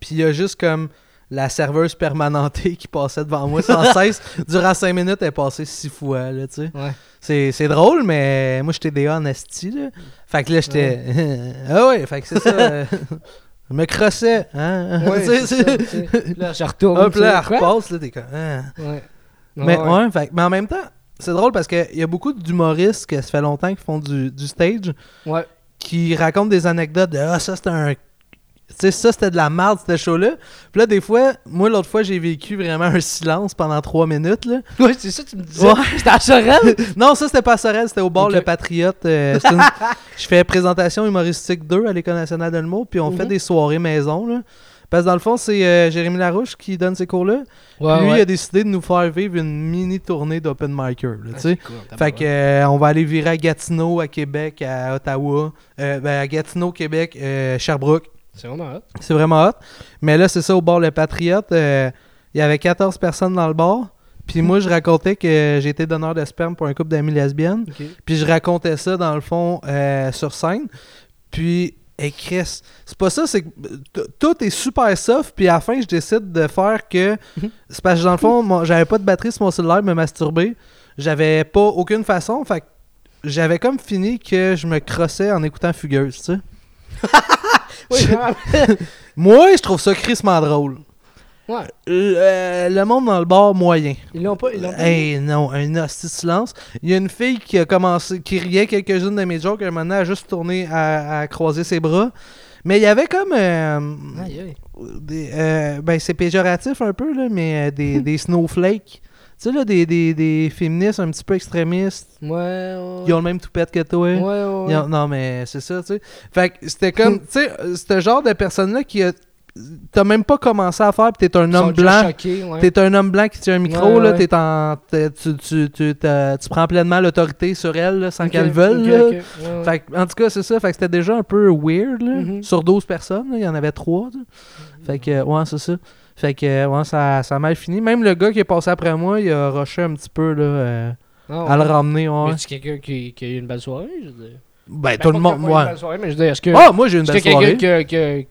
Puis il y a juste comme la serveuse permanentée qui passait devant moi sans cesse. Durant cinq minutes, elle passée six fois, là, tu sais. Ouais. C'est, drôle, mais moi, j'étais DA en esti, là. Fait que là, j'étais... ah ouais, fait que c'est ça. euh, je me crossais, hein. Ouais, ça. Là, je retourne. Hop là, elle repasse, là, t'es comme... ah. Ouais. Mais, Ouais. fait mais en même temps, c'est drôle parce qu'il y a beaucoup d'humoristes que ça fait longtemps qu'ils font du, du stage Ouais. qui racontent des anecdotes de Ah, ça c'était un. Tu sais, ça c'était de la merde, ce show-là. Puis là, des fois, moi, l'autre fois, j'ai vécu vraiment un silence pendant trois minutes. Là. Ouais, c'est ça, tu me disais. Ouais. C'était à Sorel? non, ça c'était pas à Sorel, c'était au Ok. Le Patriote. euh, une- Je fais présentation humoristique 2 à l'École nationale de l'humour, puis on fait Mhm. des soirées maison. Là. Parce que dans le fond, c'est euh, Jérémy Larouche qui donne ces cours-là. Ouais, lui, ouais. il a décidé de nous faire vivre une mini tournée d'open micer. là, Ah, cool, Fait que euh, on va aller virer à Gatineau, à Québec, à Ottawa, euh, ben, à Gatineau, Québec, Sherbrooke. C'est vraiment hot. C'est vraiment hot. Mais là, c'est ça, au bar Le Patriote, euh, il y avait 14 personnes dans le bar. Puis moi, je racontais que j'étais donneur de sperme pour un couple d'amis lesbiennes. Puis je racontais ça, dans le fond, euh, sur scène. Puis, hey Chris, c'est pas ça, c'est que tout est super soft. Puis à la fin, je décide de faire que. C'est parce que dans le fond, j'avais pas de batterie sur mon cellulaire, me masturber. J'avais pas aucune façon. Fait j'avais comme fini que je me crossais en écoutant Fugueuse, tu sais. Oui. Moi, je trouve ça crissement drôle. ouais. Le, le monde dans le bar, moyen. Ils l'ont pas. Ils l'ont pas. Hey, non, un hostie silence. Il y a une fille qui a commencé, qui riait quelques-unes de mes jokes, et un moment donné, elle a juste tourné à, à croiser ses bras. Mais il y avait comme. euh, Aïe, aïe. des, euh, ben, c'est péjoratif un peu, là, mais euh, des, des snowflakes. Tu sais, là, des, des, des féministes un petit peu extrémistes. Ouais, ouais. Ils ont le même toupette que toi. Ouais, ouais, ont- non, mais c'est ça, tu sais. Fait que c'était comme. tu sais, ce genre de personne-là qui a. T'as même pas commencé à faire, pis t'es un Ils homme blanc. choqués, ouais. T'es un homme blanc qui tient un micro, Ouais, là, ouais. t'es en, t'es- tu, tu, tu, tu prends pleinement l'autorité sur elle là, sans Ok, qu'elle veuille. là. Fait en tout cas, c'est ça. Fait que c'était déjà un peu weird. Là. Mhm. Sur 12 personnes, là, il y en avait 3. Fait que, ouais, c'est ça. Fait que, ouais, ça, ça a mal fini. Même le gars qui est passé après moi, il a rushé un petit peu là, euh, Ah, à le ramener. Ouais. Y a-tu quelqu'un qui, qui a eu une belle soirée, je veux dire? Ben, Ben, tout le pas monde. qu'il a pas eu une Ouais. belle soirée, mais je veux dire, est-ce que. Ah, moi, j'ai une est-ce belle soirée. quelqu'un que, que, tu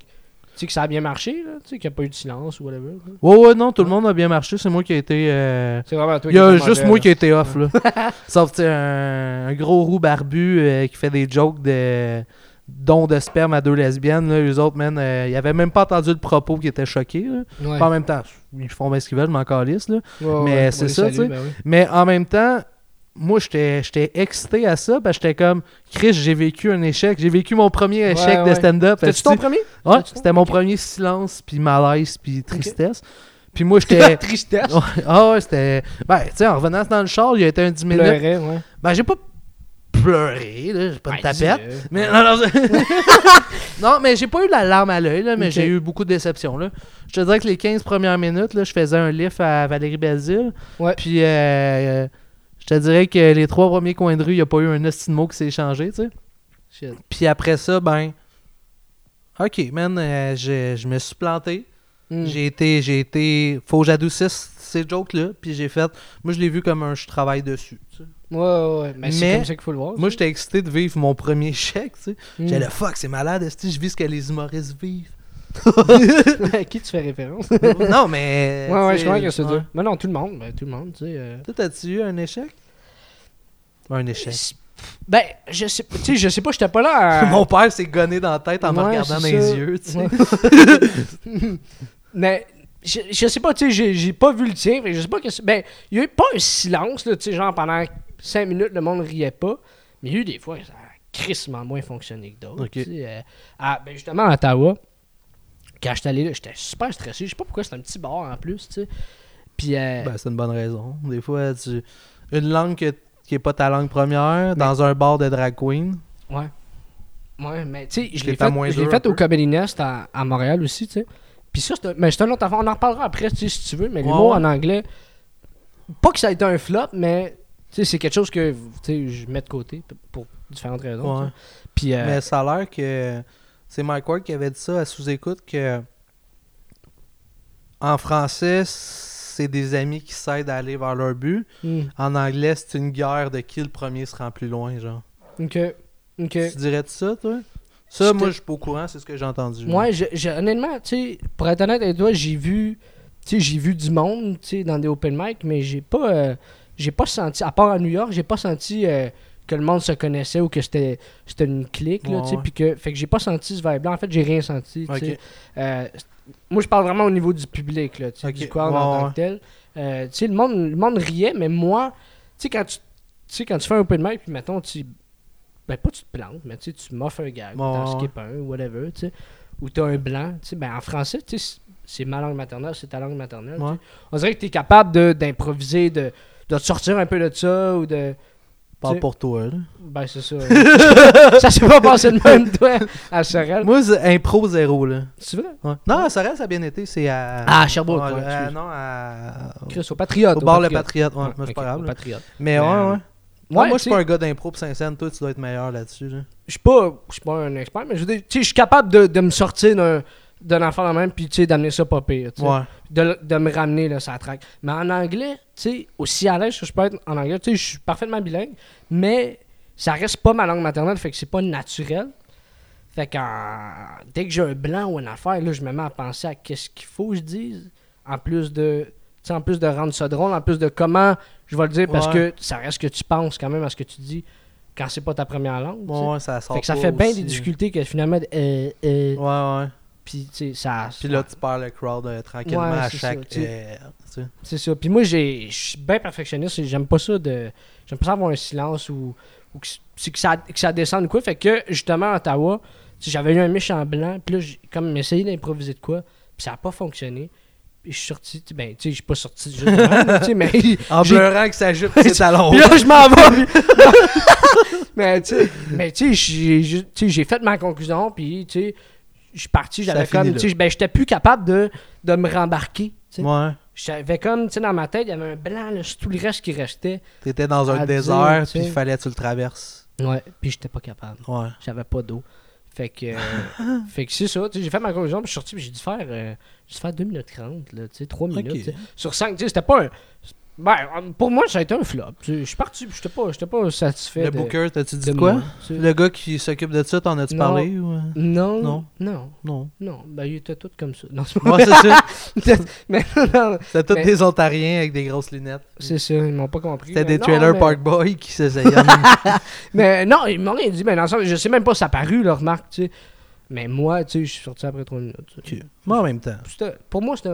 sais, que ça a bien marché, là? Tu sais, qu'il n'y a pas eu de silence ou whatever. là? Ouais, ouais, non, tout le monde a bien marché. C'est moi qui ai été. euh, C'est vraiment toi Il y a qui juste moi qui ai été off, là. Sauf, tu sais, un, un gros roux barbu euh, qui fait des jokes de dons de sperme à deux lesbiennes, là. Eux autres, man, euh, ils avaient même pas entendu le propos qui était choqué. Ouais. En même temps, ils font bien ce qu'ils veulent, mais encore lisse, là. Ouais, mais c'est les ça, tu sais. ben oui. Mais en même temps, moi, j'étais j'étais excité à ça, parce que j'étais comme, Chris, j'ai vécu un échec. J'ai vécu mon premier échec de stand-up. C'était-tu ton premier? Ouais, c'était mon premier? premier silence, puis malaise, puis tristesse. Puis moi, j'étais... Tristesse. Ah ouais, c'était. Ben, tu sais, en revenant dans le char, il a été un 10 minutes. Pleurait, ouais. Ben, j'ai pas pleuré, là, j'ai pas de tapette. Mais non, non, mais j'ai pas eu la larme à l'œil, là, mais j'ai eu beaucoup de déceptions. Là. Je te dirais que les 15 premières minutes, là, je faisais un lift à Valérie Belzile. Ouais. Puis, euh, euh, je te dirais que les trois premiers coins de rue, il n'y a pas eu un mot qui s'est échangé, tu sais. Shit. Puis après ça, ben. Ok, man, euh, je, je me suis planté. Hmm. J'ai été, j'ai été. Faut que j'adoucisse ces jokes-là. Puis j'ai fait. Moi, je l'ai vu comme un je travaille dessus. tu sais. Ouais, ouais, ouais. Mais, c'est comme ça qu'il faut le voir. Moi, j'étais excité de vivre mon premier chèque. Tu sais. J'étais là, fuck, c'est malade. Est-ce que je vis ce que les humoristes vivent? à qui tu fais référence? non, mais. ouais, ouais, je comprends que c'est dur. Mais non, tout le monde. Ben, tout le monde, tu sais. euh, Toi, t'as-tu eu un échec? Un échec. Ben, je sais, tu sais, je sais pas, j'étais pas là. à- Mon père s'est gonné dans la tête en me regardant dans les yeux. Tu sais. Mais je, je sais pas, tu sais, j'ai- j'ai pas vu le tien. Je sais pas que. c'est- Ben, il y a eu pas un silence, là, tu sais, genre pendant 5 minutes, le monde riait pas. Mais il y a eu des fois, ça a crissement moins fonctionné que d'autres. Ok. tu sais, euh, à- ben, justement, à Ottawa, quand j'étais allé là, j'étais super stressé. Je sais pas pourquoi, c'était un petit bar en plus, tu sais. Puis, euh, Ben, c'est une bonne raison. Des fois, tu... une langue que- qui est pas ta langue première, dans un bar de drag queen. Ouais. Ouais, mais tu sais, je l'ai fait, moins je l'ai fait au. Comedy Nest à, à Montréal aussi, tu sais. Puis ça, c'est un, mais c'est un autre affaire. On en reparlera après, tu sais, si tu veux. Mais Ouais, l'humour ouais. en anglais, pas que ça a été un flop, mais c'est quelque chose que je mets de côté pour différentes raisons. Ouais. Puis, euh, Mais ça a l'air que c'est Mike Ward qui avait dit ça à sous-écoute que en français, c'est des amis qui s'aident à aller vers leur but. hmm, En anglais, c'est une guerre de qui le premier se rend plus loin, genre. ok. Ok. Tu dirais de ça, toi? Ça, moi, je suis pas au courant, c'est ce que j'ai entendu. Moi, je, je- honnêtement, tu sais, pour être honnête avec toi, j'ai vu, j'ai vu du monde, tu dans des open mic, mais j'ai pas, euh, j'ai pas senti, à part à New York, j'ai pas senti euh, que le monde se connaissait ou que c'était, une clique, là, Ouais, que, fait que j'ai pas senti ce vibe-là. En fait, j'ai rien senti. Euh, moi, je parle vraiment au niveau du public, là, du Ouais, en tant que tel. Euh, le monde, le monde riait, mais moi, tu sais, quand tu, quand tu fais un open mic, puis mettons, tu, ben pas tu te plantes, mais tu m'offres un gag, ou t'en ouais. skip un, ou whatever, tu sais, ou t'as un blanc, tu sais, ben en français, tu sais, c'est- ma langue maternelle, c'est ta langue maternelle. On dirait que t'es capable de- d'improviser, de, de te sortir un peu de ça, ou de, Parle pour toi, là. Ben, c'est ça. ça s'est pas passé de même, toi, à Sorel. Moi, c'est impro zéro, là. C'est vrai? Ouais. Non, à Sorel, ça a bien été. C'est à. Ah, à Sherbrooke, Ouais, euh, non, à. Chris, au Patriote. Au bar Le Patriote, ouais, mais c'est ok, pas grave. au. Patriote. Mais Mais, ouais, euh, ouais. Ouais, moi, je suis pas un gars d'impro Saint-Saëns. Toi, tu dois être meilleur là-dessus. Là. Je suis pas, je suis pas un expert, mais je veux dire, tu sais, je suis capable de, de me sortir d'un d'un enfant de même, puis tu sais, d'amener ça pas pire. tu sais. Ouais. de, de me ramener là, ça traque. Mais en anglais, tu sais, aussi à l'aise que je peux être en anglais, tu sais, je suis parfaitement bilingue, mais ça reste pas ma langue maternelle, fait que c'est pas naturel. Fait que dès que j'ai un blanc ou une affaire, là, je me mets à penser à qu'est-ce qu'il faut que je dise, en plus de, tu sais, en plus de rendre ça drôle, en plus de comment je vais le dire, parce Ouais. que ça reste que tu penses quand même à ce que tu dis quand c'est pas ta première langue. Ouais, ouais, ça sort fait que ça pas fait bien aussi. des difficultés que finalement, euh, euh, Ouais, ouais. Puis ça. Puis là, tu perds le crowd euh, tranquillement Ouais, à chaque. ça, tu sais. euh. C'est ça. Puis moi, j'ai- je suis bien perfectionniste. J'aime pas ça de. J'aime pas ça avoir un silence ou, ou que, ça, que ça descende ou quoi. Fait que, justement, à Ottawa, j'avais eu un méchant blanc. Puis là, j'ai comme essayé d'improviser de quoi. Puis ça a pas fonctionné. Puis je suis sorti. tu- Ben, tu sais, je suis pas sorti de même, tu sais, mais. En pleurant que ça jute ses talons. Puis là, je m'en vais. mais tu sais, mais tu sais, j'ai fait ma conclusion. Puis, tu sais, je suis parti. J'avais comme. là. Tu sais, ben, j'étais plus capable de, de me rembarquer. tu sais. Ouais. J'avais comme, tu sais, dans ma tête, il y avait un blanc, là, tout le reste qui restait. T'étais dans un désert, puis il fallait que tu le traverses. Ouais, puis j'étais pas capable. Ouais. J'avais pas d'eau. Fait que, euh, fait que c'est ça, j'ai fait ma conclusion, puis je suis sorti, puis j'ai dû faire, euh, j'ai dû faire 2 minutes 30, là, tu sais, 3 minutes. Sur 5, tu sais, c'était pas un. Ben, pour moi, ça a été un flop. Je suis parti, j'étais pas, j'étais pas satisfait. Le de, Booker, t'as-tu dit de quoi? moi. Le gars qui s'occupe de ça, t'en as-tu parlé ou... euh? Non, Non? non, non, Non. Ben, il était tout comme ça. Non, c'est ça. Mais non, C'était tous Mais- des Ontariens avec des grosses lunettes. c'est ça, ils m'ont pas compris. C'était des non, Trailer mais- Park Boys qui s'essayaient. Mais non, ils m'ont rien dit. Mais dans le sens, je sais même pas si ça a paru, leur remarque, tu sais. Mais moi, tu sais, je suis sorti après 3 minutes. sais. Moi, en même temps. Pour moi, c'était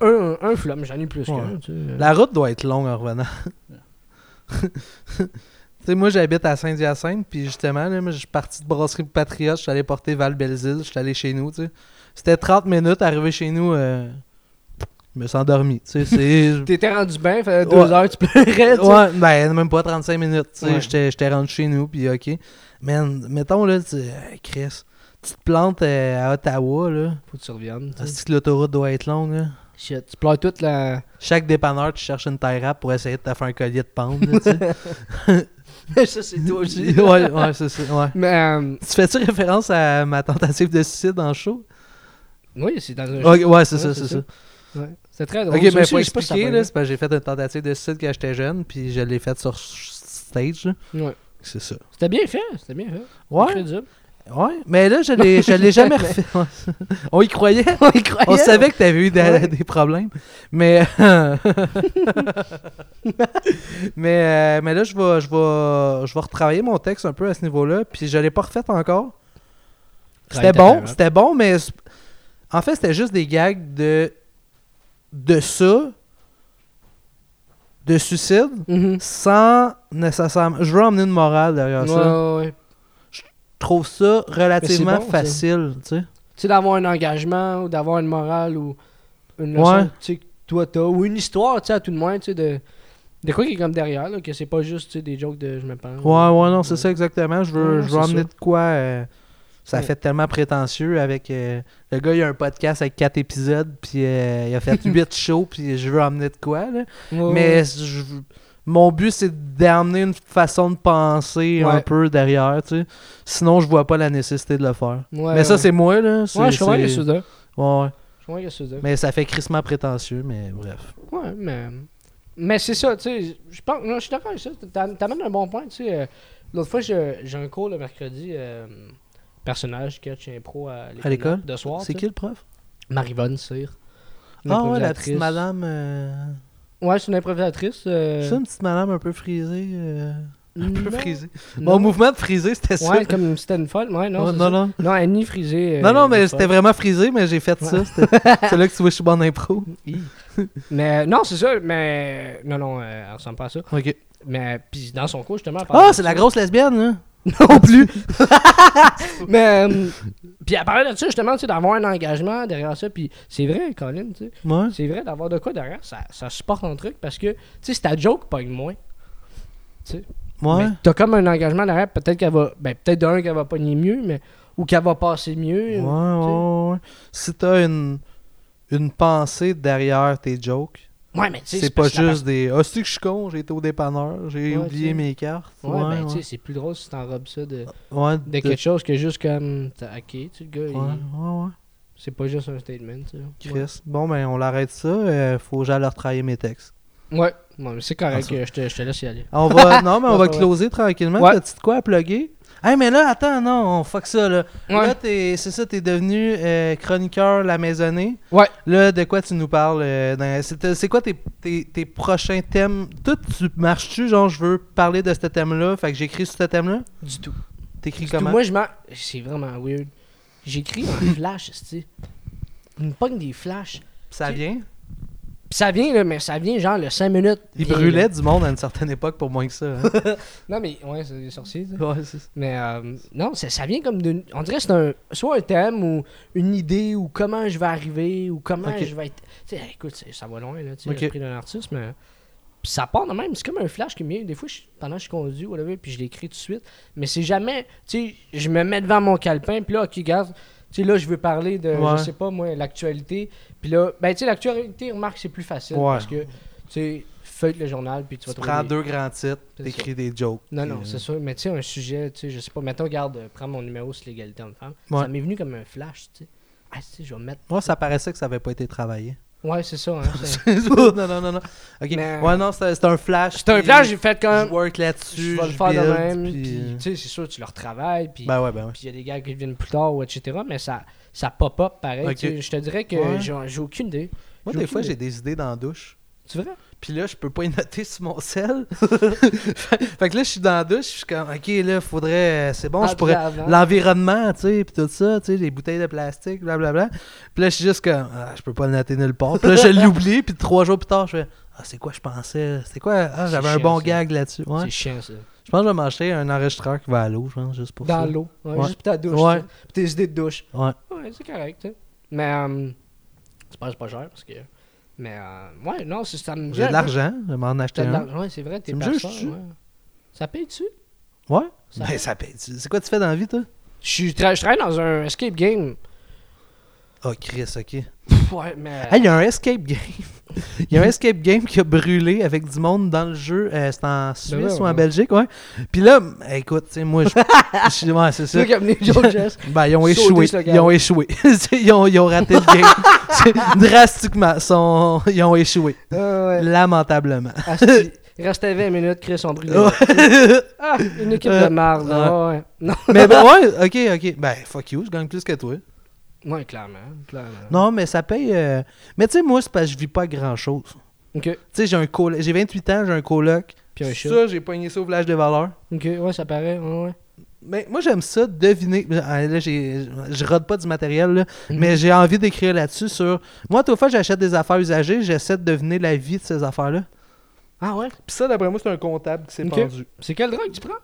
un, un mais j'en ai plus Ouais. qu'un. tu sais. La route doit être longue en revenant. tu sais, moi, j'habite à Saint-Hyacinthe, puis justement, là, moi, je suis parti de Brasserie Patriote, je suis allé porter Val-Belzile, je suis allé chez nous, tu sais. C'était 30 minutes, arrivé chez nous, euh, je me suis endormi, tu sais. T'étais rendu bien, fait deux Ouais. heures, tu pleurais, tu sais. Ouais, ben, même pas 35 minutes, tu sais, Ouais. j'étais rendu chez nous, puis ok. Man, mettons, là, tu hey, Chris, tu te plantes euh, à Ottawa, là, Faut que tu reviennes. tu sais. est-ce que l'autoroute doit être longue, là? Shit, tu pleures toute la. Chaque dépanneur, tu cherches une taille rap pour essayer de te faire un collier de pente, là, tu sais. ça, c'est toi aussi. ouais, ouais, c'est ça, ouais. Mais, euh, Tu fais-tu référence à ma tentative de suicide en show? oui, c'est dans un. Ok, ouais, c'est ça, c'est ça. Ouais. C'est très drôle. Ok, mais faut expliquer, là, c'est parce que j'ai fait une tentative de suicide quand j'étais jeune, puis je l'ai faite sur stage, là. Ouais. C'est ça. C'était bien fait, c'était bien fait. Ouais, Crédible. Ouais, mais là, je l'ai, je l'ai jamais refait. On y croyait? On y croyait. On savait que t'avais eu des, Ouais. des problèmes. Mais. mais, euh, mais là, je vais, je, vais, je vais retravailler mon texte un peu à ce niveau-là. Puis je l'ai pas refait encore. C'était bon, c'était bon, mais en fait, c'était juste des gags de de ça, de suicide, Mhm. sans nécessairement. Je veux emmener une morale derrière ça. Ouais, ouais, trouve ça relativement bon, facile, tu sais. Tu sais, d'avoir un engagement ou d'avoir une morale ou une leçon Ouais. tu sais, que toi t'as ou une histoire, tu sais, à tout de moins, tu sais, de, de quoi qui est comme derrière, là, que c'est pas juste tu sais, des jokes de je me pense. Ouais, ouais, non, c'est ça exactement. Je veux, Ouais, je veux c'est emmener ça. de quoi. euh, ça Ouais. fait tellement prétentieux avec. euh, le gars, il a un podcast avec 4 épisodes, puis euh, il a fait 8 shows, puis je veux emmener de quoi, là. Ouais, Mais ouais. je- mon but, c'est d'amener une façon de penser un peu derrière, tu sais. Sinon, je vois pas la nécessité de le faire. Ouais, mais ça, ouais. c'est moi, là. Ouais, je c'est- que c'est ça. Ouais. Je comprends que c'est ça. Mais ça fait crissement prétentieux, mais bref. Ouais, mais. Mais c'est ça, tu sais. Je pense. non, je suis d'accord avec ça. T'a- T'amènes un bon point, tu sais. euh, L'autre fois, j'ai un cours le mercredi. euh, personnage, sketch, impro à À l'école? De soir. C'est qui le prof? Marivonne Cyr. Ah ouais, la petite madame. euh, Ouais, c'est une improvisatrice. euh, C'est une petite madame un peu frisée. euh, Un peu frisée. Mon mouvement de frisé, c'était ça. Ouais, comme c'était une folle. Ouais, non, c'est non, ça. non. Non, elle nie frisée. euh, Non, non, mais c'était vraiment frisé, mais j'ai fait ça. C'est là que tu vois, je suis bon en impro. Mais non, c'est ça. Mais. Non, non, euh, elle ressemble pas à ça. Ok. Mais. Puis dans son cours, justement. Ah, c'est la grosse lesbienne, hein? Non plus. mais. euh, puis elle parlait de ça, justement, tu sais, d'avoir un engagement derrière ça. Puis c'est vrai, Colin, tu sais. Ouais. C'est vrai d'avoir de quoi derrière. Ça, ça supporte un truc parce que, tu sais, si ta joke pogne moins. Tu sais. Ouais. T'as comme un engagement derrière, peut-être qu'elle va. Ben, peut-être d'un qu'elle va pogner mieux, mais. Ou qu'elle va passer mieux. Ouais, ouais, ouais. Si t'as une, une pensée derrière tes jokes, Ouais, mais tu sais. c'est pas juste des Ah, c'est que je suis con, j'ai été au dépanneur, j'ai Ouais, oublié mes cartes. Ouais, ben, ouais. tu sais, c'est plus drôle si t'enrobes ça de, Ouais, de de- quelque chose que juste comme. t'as- Ok, tu le gars, il- Ouais, ouais, ouais. c'est pas juste un statement, tu sais. Ouais. Chris. Bon, ben, on l'arrête ça. euh, faut que j'aille leur travailler mes textes. Ouais, non, mais c'est correct, euh, je te, je te laisse y aller. On va, non, mais on Ouais, va ouais. closer tranquillement. Ouais. T'as-tu de quoi à plugger? Hey, mais là, attends, non, on fuck ça, là. Ouais. Là, t'es- c'est ça, t'es devenu euh, chroniqueur La Maisonnée. Ouais. Là, de quoi tu nous parles? euh, dans- c'est, quoi tes, tes, tes prochains thèmes? Toi, tu marches-tu, genre, je veux parler de ce thème-là, fait que j'écris sur ce thème-là? Du tout. T'écris tout. comment? Moi, je m'en. C'est vraiment weird. J'écris en flash, tu sais. Me pogne des flashs. Ça vient? Puis ça vient, là, mais ça vient genre le 5 minutes. Il vient, brûlait là. du monde à une certaine époque pour moins que ça. hein. Non, mais ouais, c'est des sorciers, ouais, ça. Mais euh, non, ça, ça vient comme d'une. On dirait que c'est un, soit un thème ou une idée ou comment je vais arriver ou comment je vais être. Tu sais, écoute, ça va loin, là, tu sais, Ok. le prix d'un artiste, mais. Puis ça part de même, c'est comme un flash qui me vient. Des fois, je- pendant que je conduis, whatever, puis je l'écris tout de suite. Mais c'est jamais. Tu sais, je me mets devant mon calepin, puis là, ok, regarde. Tu sais, là, je veux parler de, Ouais. je sais pas, moi, l'actualité. Puis là, ben, tu sais, l'actualité, remarque, c'est plus facile. Ouais. Parce que, tu sais, feuille le journal, puis tu vas Tu prends deux grands titres, t'écris des jokes. non, non, euh, c'est sûr. Mais tu sais, un sujet, tu sais, je sais pas, mettons, regarde, euh, prends mon numéro sur l'égalité homme-femme. Ouais. Ça m'est venu comme un flash, tu sais. Ah, tu sais, je vais mettre. Moi, ça paraissait que ça avait pas été travaillé. Ouais, c'est ça. Hein, c'est- non, non, non, non. Ok. Mais- Ouais, non, c'est un flash. c'est un flash, j'ai fait Je comme. work là-dessus. Je vais le je faire de même. puis, Puis, euh, tu sais, c'est sûr, tu le retravailles. Puis, Ben ouais, ben ouais. puis il y a des gars qui viennent plus tard, ou etc. Mais ça, ça pop-up pareil. Je te dirais que j'ai aucune idée. Moi, des fois, j'ai des idées dans la douche. Tu vrai? Puis là, je peux pas y noter sur mon sel. fait que là, je suis dans la douche, je suis comme, ok, là, faudrait. C'est bon, je pourrais. avant. L'environnement, tu sais, puis tout ça, tu sais, les bouteilles de plastique, blablabla. Puis là, je suis juste comme, ah, je peux pas le noter nulle part. Puis là, je l'oublie, puis trois jours plus tard, je fais, ah, c'est quoi, je pensais. C'est quoi, ah, j'avais un bon ça. gag là-dessus. Ouais. C'est chiant, ça. Je pense que je vais m'acheter un enregistreur qui va à l'eau, je pense, juste pour ça. Dans l'eau. Ouais, Ouais. Juste pour ta douche. Ouais. Puis tes idées de douche. Ouais. Ouais, c'est correct, tu sais. Mais, euh, c'est pas cher parce que. Mais, euh, ouais, non, c'est- ça me J'ai de l'argent, je vais m'en acheter un. l'argent. Ouais, c'est vrai, t'es personne, ouais. Ça paye-tu? Ouais. Ça- Ben, ça paye. C'est quoi tu fais dans la vie, toi? Je suis tra- je travaille dans un escape game. Oh, Chris, ok. Ouais, mais. Hey, il y a un escape game. Il y a un escape game qui a brûlé avec du monde dans le jeu. Euh, c'est en Suisse ouais, ou en. Belgique, ouais. Puis là, écoute, tu sais, moi, je. ouais, c'est ça. Ben, ils ont échoué. Ils ont échoué. ils, ont, ils ont raté le game. Drastiquement. Sont- Ils ont échoué. Ah. Lamentablement. Il restait 20 minutes, Chris, on brûlait. Ah, une équipe Euh, de marde. là, ouais. Non. mais ben, ouais, ok, ok. Ben, fuck you, je gagne plus que toi. Ouais, clairement. clairement. Non, mais ça paye. euh, Mais tu sais, moi, c'est parce que je vis pas grand chose. Ok. Tu sais, j'ai un coloc. J'ai 28 ans, j'ai un coloc. Puis un chat. Ça, j'ai pogné ça au village des valeurs. Ok, ouais, ça paraît. Ouais, ouais. Mais moi, j'aime ça, deviner. Ah, Là, j'ai- je rode pas du matériel, là, Mhm. mais j'ai envie d'écrire là-dessus sur. Moi, toute fois, j'achète des affaires usagées, j'essaie de deviner la vie de ces affaires-là. Ah ouais? Puis ça, d'après moi, c'est un comptable qui s'est Ok. pendu. C'est quelle drogue tu prends?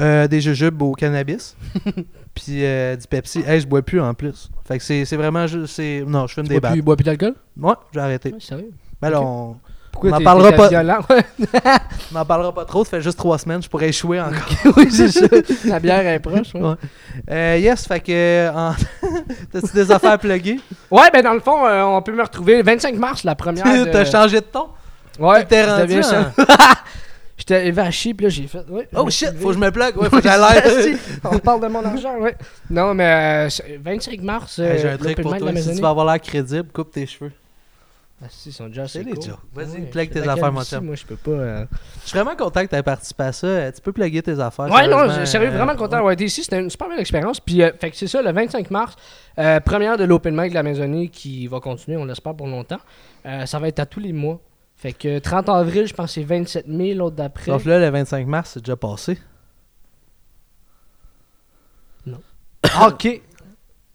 Euh, des jujubes au cannabis. Puis euh, du Pepsi. Hey, je bois plus en plus. Fait que c'est vraiment juste. c'est- Non, je fume des Tu bois battes. plus, bois plus d'alcool? Ouais, j'ai arrêté. Ouais, sérieux? Ben là, Ok. on Pourquoi On en t'es- parlera pas. on n'en parlera pas trop. Ça fait juste trois semaines, je pourrais échouer encore. oui. La bière est proche. Ouais, Ouais. Euh, yes, fait que. en- T'as-tu des affaires à plugger? Ouais, ben dans le fond, on peut me retrouver le 25 mars, la première. de- T'as changé de ton? Ouais, T'es rendu ça. J'étais arrivé à chier, puis là, j'ai fait. Ouais, je Oh shit, faut que je me plug. Ouais, faut que j'aille. On parle de mon argent, ouais. Non, mais euh, c'est- 25 mars, euh, Hey, J'ai un truc l'open pour toi. Si tu vas avoir l'air crédible, coupe tes cheveux. Ah, si, ils sont déjà assez. Vas-y, plug tes affaires, mon chum. Moi, je peux pas. euh, Je suis vraiment content que tu aies participé à ça. Euh, Tu peux plugger tes affaires. Ouais, non, euh, vraiment content d'avoir été ici. C'était une super belle expérience. Puis, euh, fait que c'est ça, le 25 mars, euh, première de l'open mic de la maisonnée qui va continuer, on l'espère pour longtemps. Euh, ça va être à tous les mois. Fait que 30 avril, je pense que c'est 27 000, l'autre d'après. Donc là, le 25 mars, c'est déjà passé. Ah, ok.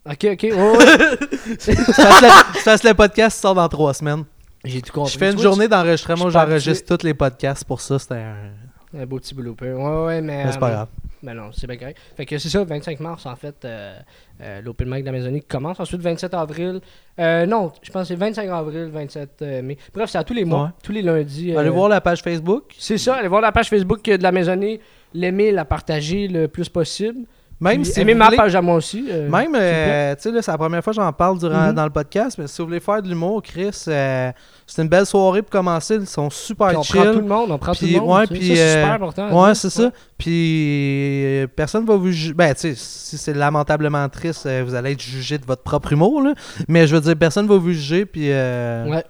Ok, ok. ouais, ouais. fasses le, le podcast, tu sors dans trois semaines. J'ai tout compris. Je fais une journée d'enregistrement où je j'enregistre tous les podcasts. Pour ça, c'était un... Un beau petit blooper. Ouais, ouais, mais. Mais c'est pas euh, grave. Ben non, c'est bien correct. Fait que c'est ça, 25 mars, en fait, euh, euh, l'Open Mic de l'Amazonie qui commence. Ensuite, 27 avril. Euh, non, je pense que c'est 25 avril, 27 euh, mai. Bref, c'est à tous les mois, Ouais. tous les lundis. Allez voir la page Facebook. C'est ça, allez voir la page Facebook de la Maisonnée, l'aimer, la partager le plus possible. Même si aimez ma voulez- page à moi aussi. euh, Même, euh, tu sais, c'est la première fois que j'en parle durant, Mhm. dans le podcast, mais si vous voulez faire de l'humour, Chris, euh, c'est une belle soirée pour commencer. Ils sont super Puis on chill. prend tout le monde, on prend Puis, tout le monde. ouais, tu sais. puis, ça, c'est super important. Ouais, dire. c'est ça. Puis personne va vous juger. Ben, tu sais, si c'est lamentablement triste, vous allez être jugé de votre propre humour, là. Mais je veux dire, personne va vous juger, puis. Ouais.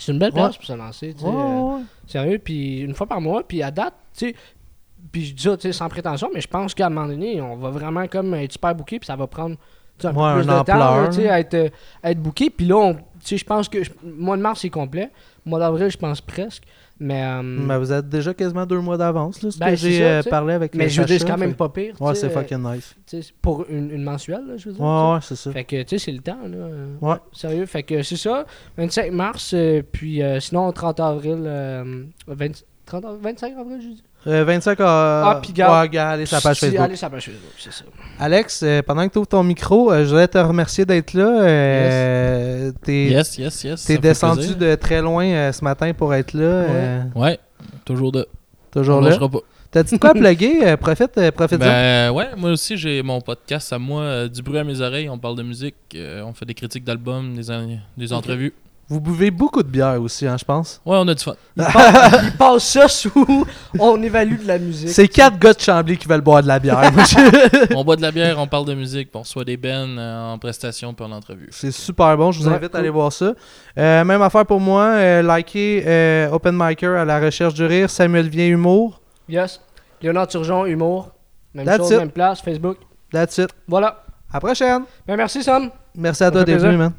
C'est une belle Ouais. place pour se lancer. tu sais, ouais, ouais. Sérieux, puis une fois par mois, puis à date, tu sais, puis je dis ça, tu sais, sans prétention, mais je pense qu'à un moment donné, on va vraiment comme être super booké, puis ça va prendre un peu Ouais, plus de temps, tu sais, être, euh, être booké. Puis là, on- je pense que mois de mars, c'est complet. Mois d'avril, je pense presque. Mais, euh, Mais vous êtes déjà quasiment deux mois d'avance, là, ce Ben, que j'ai euh, parlé avec mais je veux dire, c'est quand même pas pire. Ouais, c'est fucking nice. Pour une, une mensuelle, là, je veux dire. Ouais, ouais, c'est ça. Fait que, tu sais, c'est le temps, là. Ouais. Sérieux. Fait que c'est ça. 25 mars, euh, puis sinon, 30 avril. euh, 20 30 av- 25 avril, je dis. Euh, 25 à. Ah, puis garde- Ouais, gars, allez la page Facebook. Allez sur la page Facebook, c'est ça. Alex, euh, pendant que tu ouvres ton micro, euh, je voudrais te remercier d'être là. Euh, T'es Yes, yes, yes. ça t'es descendu de très loin euh, ce matin pour être là. euh, Ouais, toujours de. toujours on là. pas. T'as-tu de quoi plugger? Euh, profite, euh, profite Ben ouais, moi aussi j'ai mon podcast à moi, euh, du bruit à mes oreilles. On parle de musique, euh, on fait des critiques d'albums, des, des entrevues. Vous buvez beaucoup de bière aussi, hein, je pense. Ouais, on a du fun. Il passe, il passe ça sous. On évalue de la musique. C'est quatre gars de Chambly qui veulent boire de la bière. On boit de la bière, on parle de musique, puis on reçoit des bennes euh, en prestation puis en entrevue. C'est super bon, je vous Ouais, invite à aller voir ça. Euh, même affaire pour moi, euh, likez euh, Open Micer à la recherche du rire, Samuel Vient Humour. Yes. Léonard Turgeon, humour. Même That's chose, it. même place, Facebook. That's it. Voilà. À la prochaine. Ben merci, Sam. Merci à Ça toi d'être venu, man.